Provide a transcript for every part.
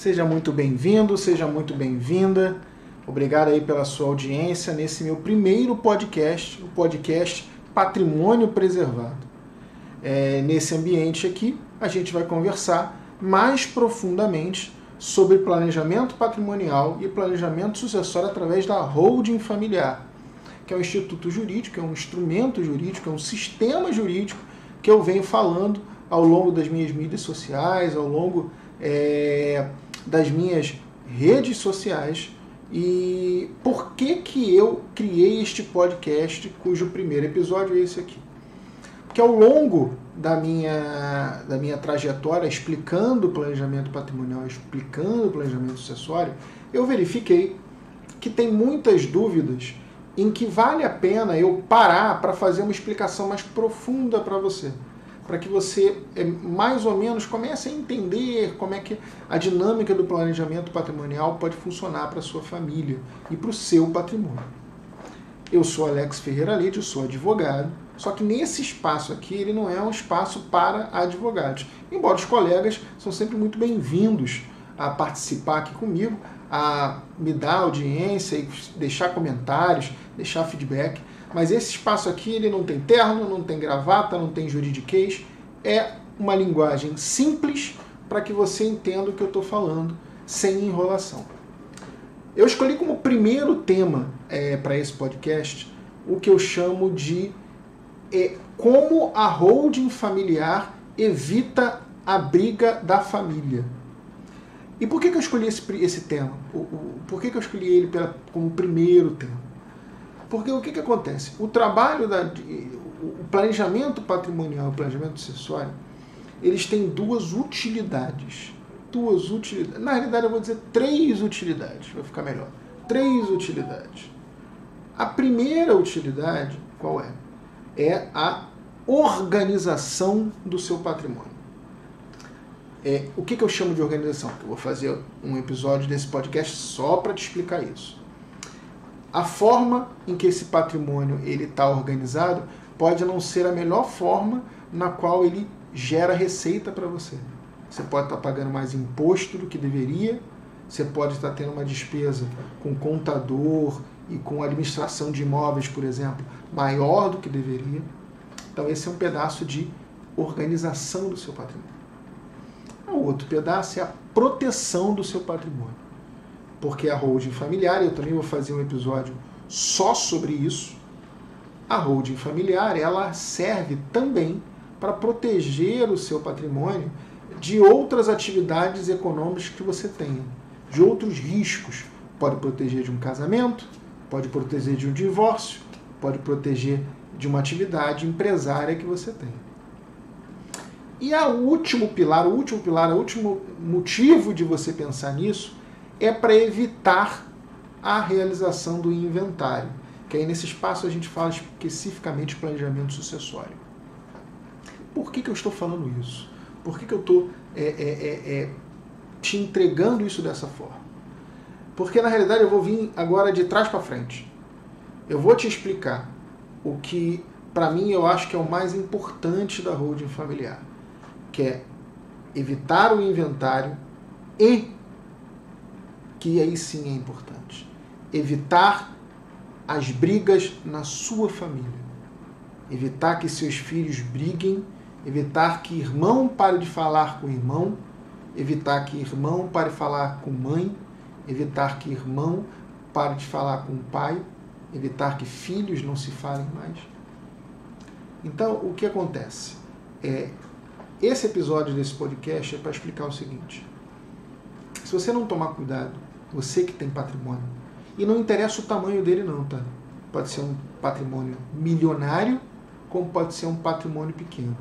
Seja muito bem-vindo, seja muito bem-vinda. Obrigado aí pela sua audiência nesse meu primeiro podcast, o podcast Patrimônio Preservado. É, nesse ambiente aqui, a gente vai conversar mais profundamente sobre planejamento patrimonial e planejamento sucessório através da holding familiar, que é um instituto jurídico, é um instrumento jurídico, é um sistema jurídico que eu venho falando ao longo das minhas mídias sociais, ao longo é, das minhas redes sociais. E por que, que eu criei este podcast, cujo primeiro episódio é esse aqui? Porque ao longo da minha, da minha trajetória explicando o planejamento patrimonial, explicando o planejamento sucessório, eu verifiquei que tem muitas dúvidas em que vale a pena eu parar para fazer uma explicação mais profunda para você, para que você é, mais ou menos comece a entender como é que a dinâmica do planejamento patrimonial pode funcionar para sua família e para o seu patrimônio. Eu sou Alex Ferreira Leite, sou advogado, só que nesse espaço aqui, ele não é um espaço para advogados. Embora os colegas são sempre muito bem-vindos a participar aqui comigo, a me dar audiência e deixar comentários, deixar feedback. Mas esse espaço aqui, ele não tem terno, não tem gravata, não tem juridiquês. É uma linguagem simples para que você entenda o que eu estou falando, sem enrolação. Eu escolhi como primeiro tema é, para esse podcast o que eu chamo de é como a holding familiar evita a briga da família. E por que, que eu escolhi esse, esse tema? O, o, por que, que eu escolhi ele pela, como primeiro tema? Porque o que, que acontece? O trabalho, da, o planejamento patrimonial o planejamento sucessório, eles têm duas utilidades. Duas utilidades. Na realidade, eu vou dizer três utilidades, vai ficar melhor. Três utilidades. A primeira utilidade, qual é? é a organização do seu patrimônio. É, o que, que eu chamo de organização? Eu vou fazer um episódio desse podcast só para te explicar isso. A forma em que esse patrimônio ele está organizado pode não ser a melhor forma na qual ele gera receita para você. Você pode estar tá pagando mais imposto do que deveria, você pode estar tá tendo uma despesa com contador e com administração de imóveis, por exemplo, maior do que deveria. Então, esse é um pedaço de organização do seu patrimônio. O outro pedaço é a proteção do seu patrimônio. Porque a holding familiar, eu também vou fazer um episódio só sobre isso. A holding familiar, ela serve também para proteger o seu patrimônio de outras atividades econômicas que você tenha, de outros riscos. Pode proteger de um casamento, pode proteger de um divórcio, pode proteger de uma atividade empresária que você tem. E o último pilar, o último pilar, o último motivo de você pensar nisso é para evitar a realização do inventário. Que aí nesse espaço a gente fala especificamente de planejamento sucessório. Por que, que eu estou falando isso? Por que, que eu estou é, é, é, é, te entregando isso dessa forma? Porque na realidade eu vou vir agora de trás para frente. Eu vou te explicar o que, para mim, eu acho que é o mais importante da holding familiar, que é evitar o inventário e, que aí sim é importante, evitar as brigas na sua família. Evitar que seus filhos briguem, evitar que irmão pare de falar com irmão, evitar que irmão pare de falar com mãe, evitar que irmão pare de falar com pai, evitar que filhos não se falem mais. Então, o que acontece? É, esse episódio desse podcast é para explicar o seguinte: se você não tomar cuidado, você que tem patrimônio, e não interessa o tamanho dele, não, tá? Pode ser um patrimônio milionário, como pode ser um patrimônio pequeno.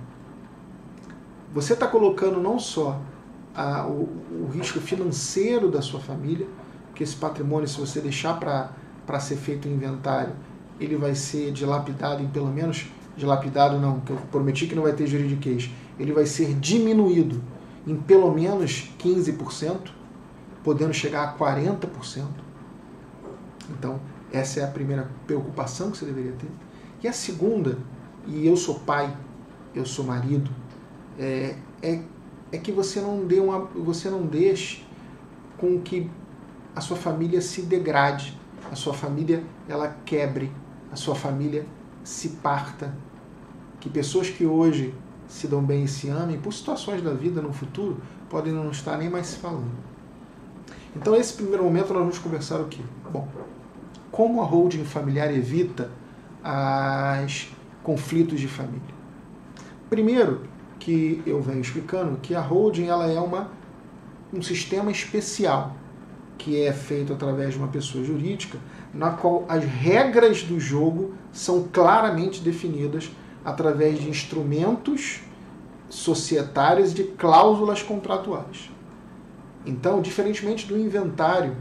Você está colocando não só a, o, o risco financeiro da sua família, que esse patrimônio, se você deixar para ser feito o inventário, ele vai ser dilapidado em pelo menos dilapidado não, que eu prometi que não vai ter juridiquês, ele vai ser diminuído em pelo menos 15%, podendo chegar a 40%. Então, essa é a primeira preocupação que você deveria ter. E a segunda, e eu sou pai, eu sou marido, é, é, é que você não, dê uma, você não deixe com que a sua família se degrade, a sua família ela quebre, a sua família se parta. Que pessoas que hoje se dão bem e se amem, por situações da vida no futuro, podem não estar nem mais se falando. Então, esse primeiro momento, nós vamos conversar o quê? Bom, como a holding familiar evita os conflitos de família? Primeiro, que eu venho explicando que a holding ela é uma, um sistema especial que é feito através de uma pessoa jurídica, na qual as regras do jogo são claramente definidas através de instrumentos societários de cláusulas contratuais. Então, diferentemente do inventário,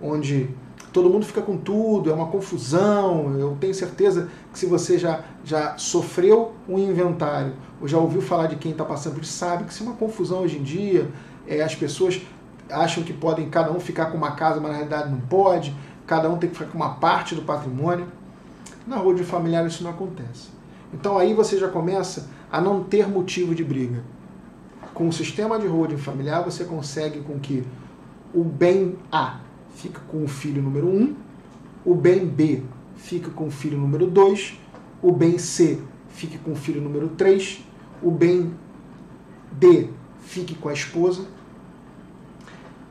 onde todo mundo fica com tudo, é uma confusão, eu tenho certeza que se você já, já sofreu um inventário, ou já ouviu falar de quem está passando por isso, sabe que isso é uma confusão hoje em dia, é, as pessoas acham que podem cada um ficar com uma casa, mas na realidade não pode, cada um tem que ficar com uma parte do patrimônio. Na rua de familiar isso não acontece. Então aí você já começa a não ter motivo de briga. Com o sistema de holding familiar, você consegue com que o bem A fique com o filho número 1, o bem B fique com o filho número 2, o bem C fique com o filho número 3, o bem D fique com a esposa.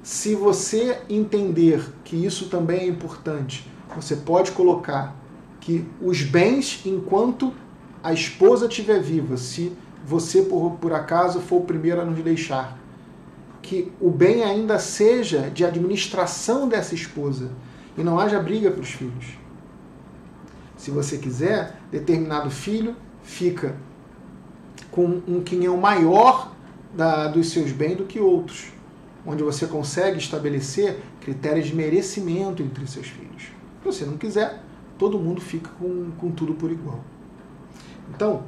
Se você entender que isso também é importante, você pode colocar que os bens, enquanto a esposa estiver viva, se você por, por acaso for o primeiro a nos deixar, que o bem ainda seja de administração dessa esposa e não haja briga para os filhos. Se você quiser, determinado filho fica com um quinhão maior da, dos seus bens do que outros, onde você consegue estabelecer critérios de merecimento entre seus filhos. Se você não quiser, todo mundo fica com, com tudo por igual. Então,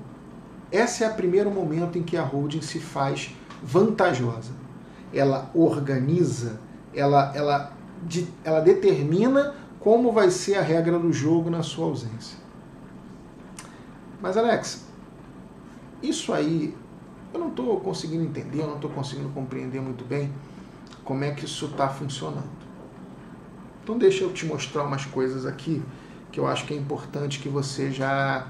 esse é o primeiro momento em que a holding se faz vantajosa. Ela organiza, ela, ela, ela determina como vai ser a regra do jogo na sua ausência. Mas, Alex, isso aí eu não estou conseguindo entender, eu não estou conseguindo compreender muito bem como é que isso está funcionando. Então, deixa eu te mostrar umas coisas aqui que eu acho que é importante que você já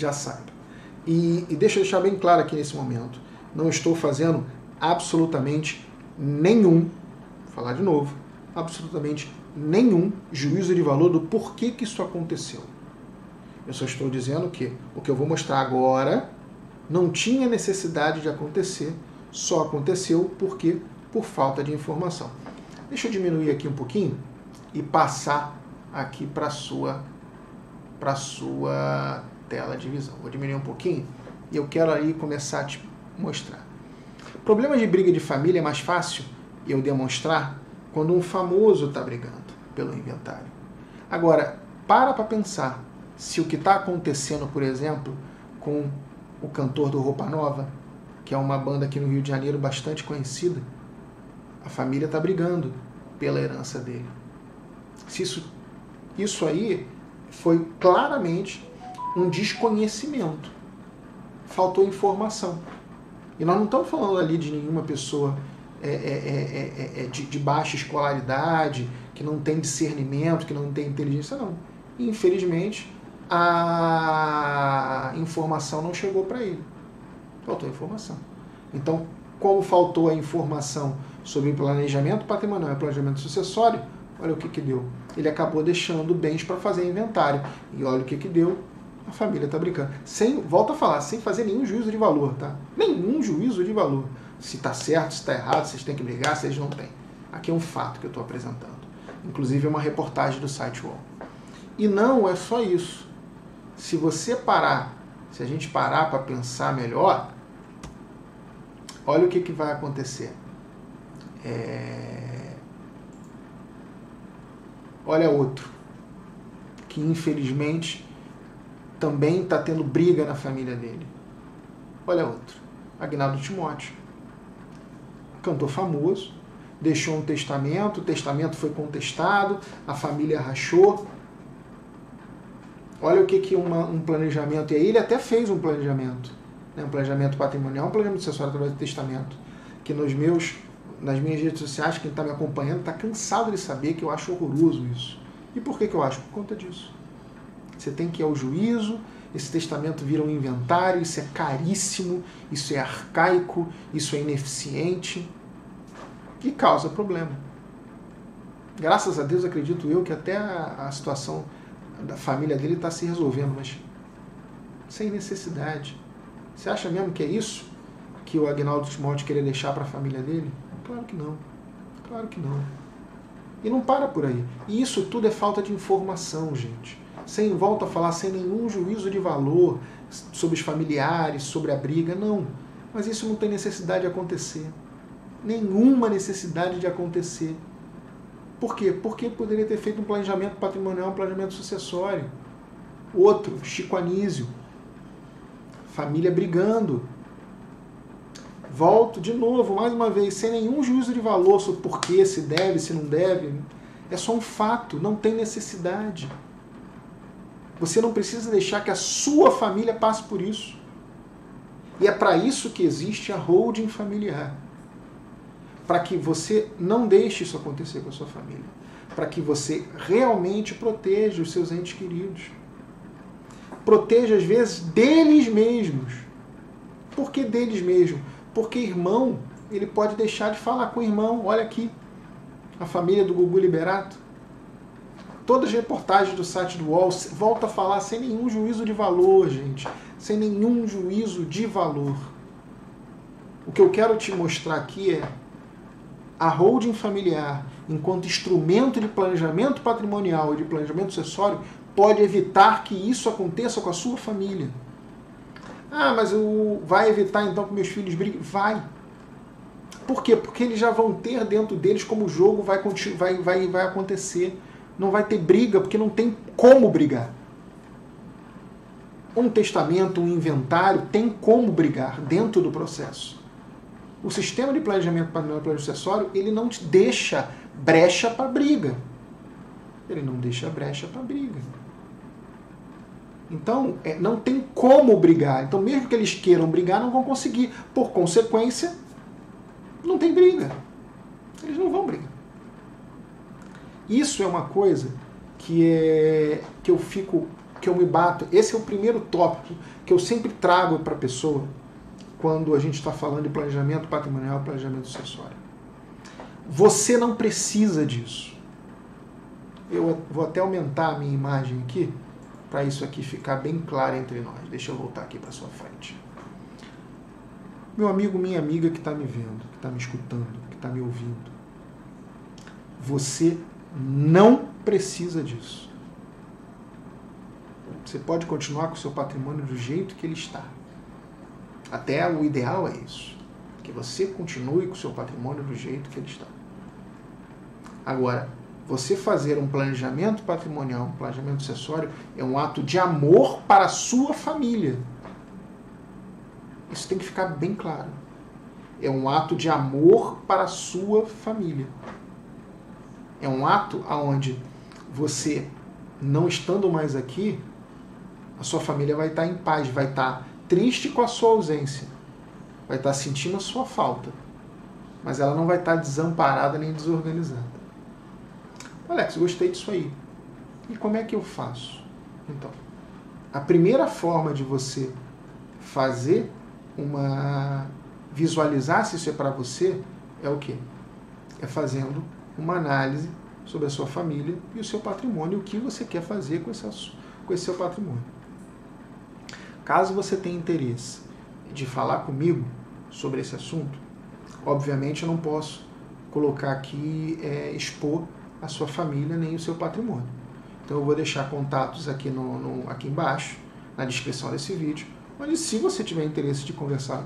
já saiba. E, e deixa eu deixar bem claro aqui nesse momento: não estou fazendo absolutamente nenhum, vou falar de novo, absolutamente nenhum juízo de valor do porquê que isso aconteceu. Eu só estou dizendo que o que eu vou mostrar agora não tinha necessidade de acontecer, só aconteceu porque por falta de informação. Deixa eu diminuir aqui um pouquinho e passar aqui para sua para sua tela de visão. Vou diminuir um pouquinho e eu quero aí começar a te mostrar. Problema de briga de família é mais fácil eu demonstrar quando um famoso está brigando pelo inventário. Agora, para para pensar se o que está acontecendo, por exemplo, com o cantor do Roupa Nova, que é uma banda aqui no Rio de Janeiro bastante conhecida, a família está brigando pela herança dele. Se isso, isso aí foi claramente um desconhecimento. Faltou informação. E nós não estamos falando ali de nenhuma pessoa é, é, é, de, de, baixa escolaridade, que não tem discernimento, que não tem inteligência, não. Infelizmente, a informação não chegou para ele. Faltou informação. Então, como faltou a informação sobre planejamento patrimonial e planejamento sucessório, olha o que, que deu. Ele acabou deixando bens para fazer inventário. E olha o que, que deu a família está brincando. Sem, volta a falar, sem fazer nenhum juízo de valor, tá? Nenhum juízo de valor. Se está certo, se está errado, vocês têm que brigar, eles não têm. Aqui é um fato que eu estou apresentando. Inclusive é uma reportagem do site UOL. E não é só isso. Se você parar, se a gente parar para pensar melhor, olha o que, que vai acontecer. É... Olha outro, que infelizmente também está tendo briga na família dele. Olha outro, Agnaldo Timóteo. Cantor famoso, deixou um testamento, o testamento foi contestado, a família rachou. Olha o que, que uma, um planejamento, e aí ele até fez um planejamento, né, um planejamento patrimonial, um planejamento sucessório através do testamento, que nos meus, nas minhas redes sociais, quem está me acompanhando está cansado de saber que eu acho horroroso isso. E por que, que eu acho? Por conta disso. Você tem que ir ao juízo, esse testamento vira um inventário, isso é caríssimo, isso é arcaico, isso é ineficiente e causa problema. Graças a Deus, acredito eu que até a, a situação da família dele está se resolvendo, mas sem necessidade. Você acha mesmo que é isso que o Agnaldo Timóteo queria deixar para a família dele? Claro que não. Claro que não. E não para por aí. E isso tudo é falta de informação, gente. Sem volta a falar, sem nenhum juízo de valor sobre os familiares, sobre a briga, não. Mas isso não tem necessidade de acontecer. Nenhuma necessidade de acontecer. Por quê? Porque poderia ter feito um planejamento patrimonial, um planejamento sucessório. Outro, Chico Anísio. Família brigando. Volto de novo, mais uma vez, sem nenhum juízo de valor sobre porquê, se deve, se não deve. É só um fato, não tem necessidade. Você não precisa deixar que a sua família passe por isso. E é para isso que existe a holding familiar. Para que você não deixe isso acontecer com a sua família. Para que você realmente proteja os seus entes queridos. Proteja, às vezes, deles mesmos. Por que deles mesmos? Porque irmão, ele pode deixar de falar com o irmão. Olha aqui, a família do Gugu Liberato. Todas as reportagens do site do UOL volta a falar sem nenhum juízo de valor, gente. Sem nenhum juízo de valor. O que eu quero te mostrar aqui é a holding familiar, enquanto instrumento de planejamento patrimonial e de planejamento sucessório, pode evitar que isso aconteça com a sua família. Ah, mas o vai evitar então que meus filhos briguem? Vai. Por quê? Porque eles já vão ter dentro deles como o jogo vai, vai, vai, vai acontecer. Não vai ter briga, porque não tem como brigar. Um testamento, um inventário, tem como brigar dentro do processo. O sistema de planejamento patrimonial plano sucessório, ele não te deixa brecha para briga. Ele não deixa brecha para briga. Então, é, não tem como brigar. Então, mesmo que eles queiram brigar, não vão conseguir. Por consequência, não tem briga. Eles não vão brigar. Isso é uma coisa que é que eu fico, que eu me bato. Esse é o primeiro tópico que eu sempre trago para a pessoa quando a gente está falando de planejamento patrimonial, planejamento sucessório. Você não precisa disso. Eu vou até aumentar a minha imagem aqui para isso aqui ficar bem claro entre nós. Deixa eu voltar aqui para sua frente. Meu amigo, minha amiga que está me vendo, que está me escutando, que está me ouvindo, você não precisa disso. Você pode continuar com o seu patrimônio do jeito que ele está. Até o ideal é isso. Que você continue com o seu patrimônio do jeito que ele está. Agora, você fazer um planejamento patrimonial, um planejamento sucessório, é um ato de amor para a sua família. Isso tem que ficar bem claro. É um ato de amor para a sua família. É um ato onde você, não estando mais aqui, a sua família vai estar em paz, vai estar triste com a sua ausência, vai estar sentindo a sua falta, mas ela não vai estar desamparada nem desorganizada. Alex, gostei disso aí. E como é que eu faço? Então, a primeira forma de você fazer uma visualizar se isso é para você é o quê? É fazendo uma análise sobre a sua família e o seu patrimônio, o que você quer fazer com esse, com esse seu patrimônio. Caso você tenha interesse de falar comigo sobre esse assunto, obviamente eu não posso colocar aqui, é, expor a sua família nem o seu patrimônio. Então eu vou deixar contatos aqui, no, no, aqui embaixo, na descrição desse vídeo, onde se você tiver interesse de conversar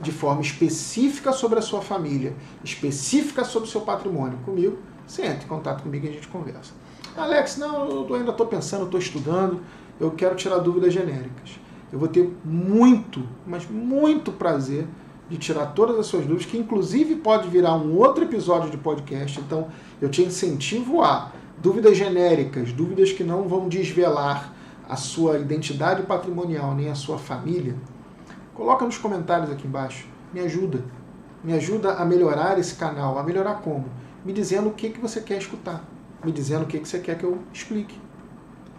de forma específica sobre a sua família, específica sobre o seu patrimônio comigo, você entra em contato comigo e a gente conversa. Alex, não, eu ainda estou pensando, estou estudando, eu quero tirar dúvidas genéricas. Eu vou ter muito, mas muito prazer de tirar todas as suas dúvidas, que inclusive pode virar um outro episódio de podcast. Então, eu te incentivo a dúvidas genéricas, dúvidas que não vão desvelar a sua identidade patrimonial nem a sua família, coloca nos comentários aqui embaixo. Me ajuda. Me ajuda a melhorar esse canal. A melhorar como? Me dizendo o que, que você quer escutar. Me dizendo o que, que você quer que eu explique.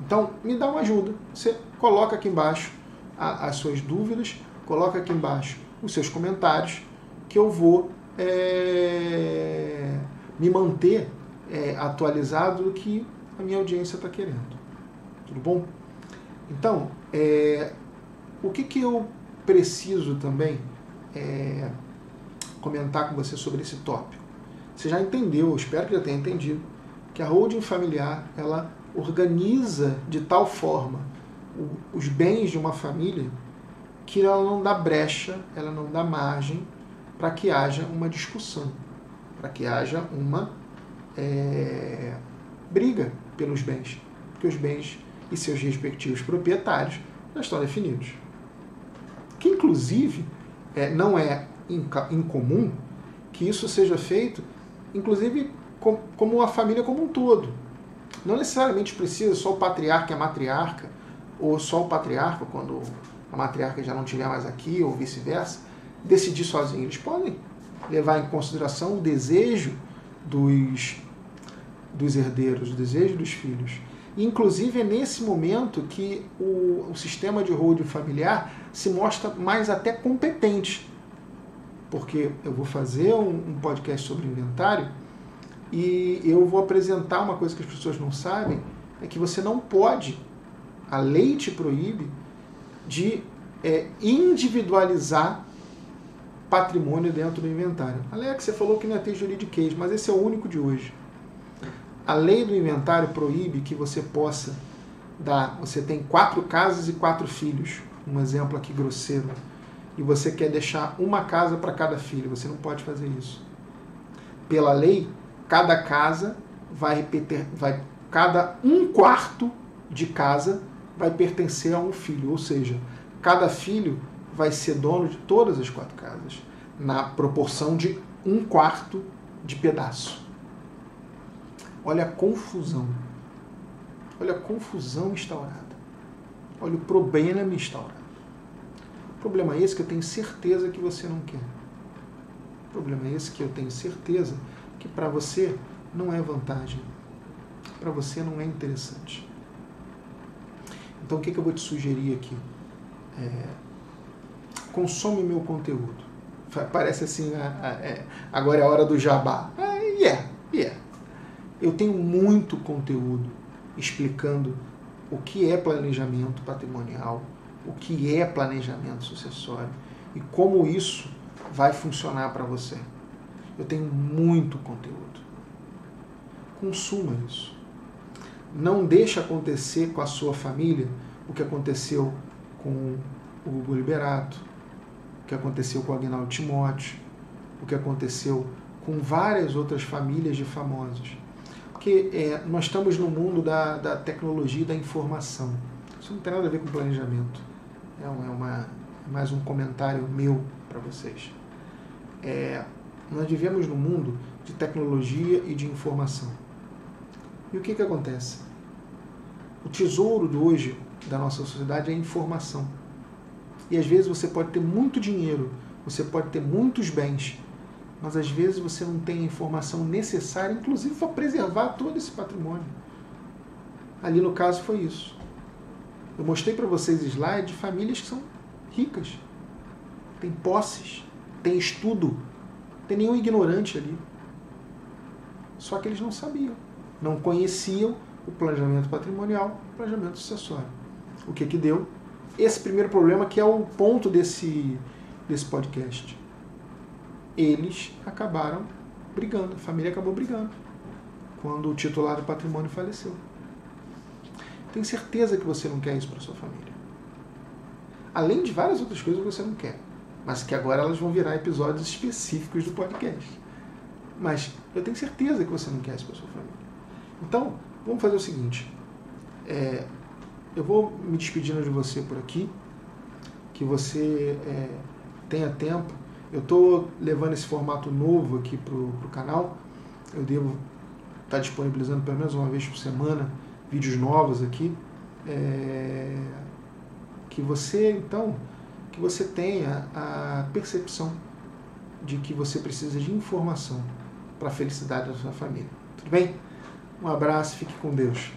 Então, me dá uma ajuda. Você coloca aqui embaixo as suas dúvidas, coloca aqui embaixo os seus comentários, que eu vou é, me manter é, atualizado do que a minha audiência está querendo. Tudo bom? Então, é, o que, que eu preciso também é, comentar com você sobre esse tópico? Você já entendeu, espero que já tenha entendido, que a holding familiar ela organiza de tal forma os bens de uma família que ela não dá brecha, ela não dá margem para que haja uma discussão, para que haja uma é, briga pelos bens, porque os bens e seus respectivos proprietários já estão definidos. Que, inclusive, é, não é incomum que isso seja feito, inclusive, com, como a família como um todo. Não necessariamente precisa só o patriarca e a matriarca, ou só o patriarca, quando a matriarca já não estiver mais aqui, ou vice-versa, decidir sozinho. Eles podem levar em consideração o desejo dos, dos herdeiros, o desejo dos filhos. Inclusive, é nesse momento que o, o sistema de holding familiar se mostra mais até competente. Porque eu vou fazer um, um podcast sobre inventário e eu vou apresentar uma coisa que as pessoas não sabem, é que você não pode, a lei te proíbe, de é, individualizar patrimônio dentro do inventário. Alex, você falou que não ia ter juridiquês, mas esse é o único de hoje. A lei do inventário proíbe que você possa dar. Você tem quatro casas e quatro filhos. Um exemplo aqui grosseiro. E você quer deixar uma casa para cada filho. Você não pode fazer isso. Pela lei, cada casa vai repetir, vai cada um quarto de casa vai pertencer a um filho, ou seja, cada filho vai ser dono de todas as quatro casas, na proporção de um quarto de pedaço. Olha a confusão. Olha a confusão instaurada. Olha o problema instaurado. Problema é esse que eu tenho certeza que você não quer. Problema é esse que eu tenho certeza que para você não é vantagem. Para você não é interessante. Então o que, que eu vou te sugerir aqui? É, consome meu conteúdo. Parece assim, é, agora é a hora do jabá. É, yeah, yeah. Eu tenho muito conteúdo explicando o que é planejamento patrimonial, o que é planejamento sucessório e como isso vai funcionar para você. Eu tenho muito conteúdo. Consuma isso. Não deixe acontecer com a sua família o que aconteceu com o Hugo Liberato, o que aconteceu com o Agnaldo Timóteo, o que aconteceu com várias outras famílias de famosos. Porque é, nós estamos no mundo da, da tecnologia e da informação. Isso não tem nada a ver com planejamento. É, é uma, é mais um comentário meu para vocês. É, nós vivemos num mundo de tecnologia e de informação. E o que, que acontece? O tesouro de hoje da nossa sociedade é a informação. E às vezes você pode ter muito dinheiro, você pode ter muitos bens, mas às vezes você não tem a informação necessária, inclusive para preservar todo esse patrimônio. Ali no caso foi isso. Eu mostrei para vocês slides de famílias que são ricas, tem posses, tem estudo, tem nenhum ignorante ali. Só que eles não sabiam, não conheciam o planejamento patrimonial, o planejamento sucessório. O que que deu? Esse primeiro problema que é o ponto desse, desse podcast. Eles acabaram brigando, a família acabou brigando quando o titular do patrimônio faleceu. Tenho certeza que você não quer isso para sua família. Além de várias outras coisas que você não quer mas que agora elas vão virar episódios específicos do podcast. Mas eu tenho certeza que você não quer isso para sua família. Então, vamos fazer o seguinte. É, eu vou me despedindo de você por aqui. Que você é, tenha tempo. Eu estou levando esse formato novo aqui para o canal. Eu devo estar tá disponibilizando pelo menos uma vez por semana vídeos novos aqui. É, que você, então, que você tenha a percepção de que você precisa de informação para a felicidade da sua família. Tudo bem? Um abraço, fique com Deus.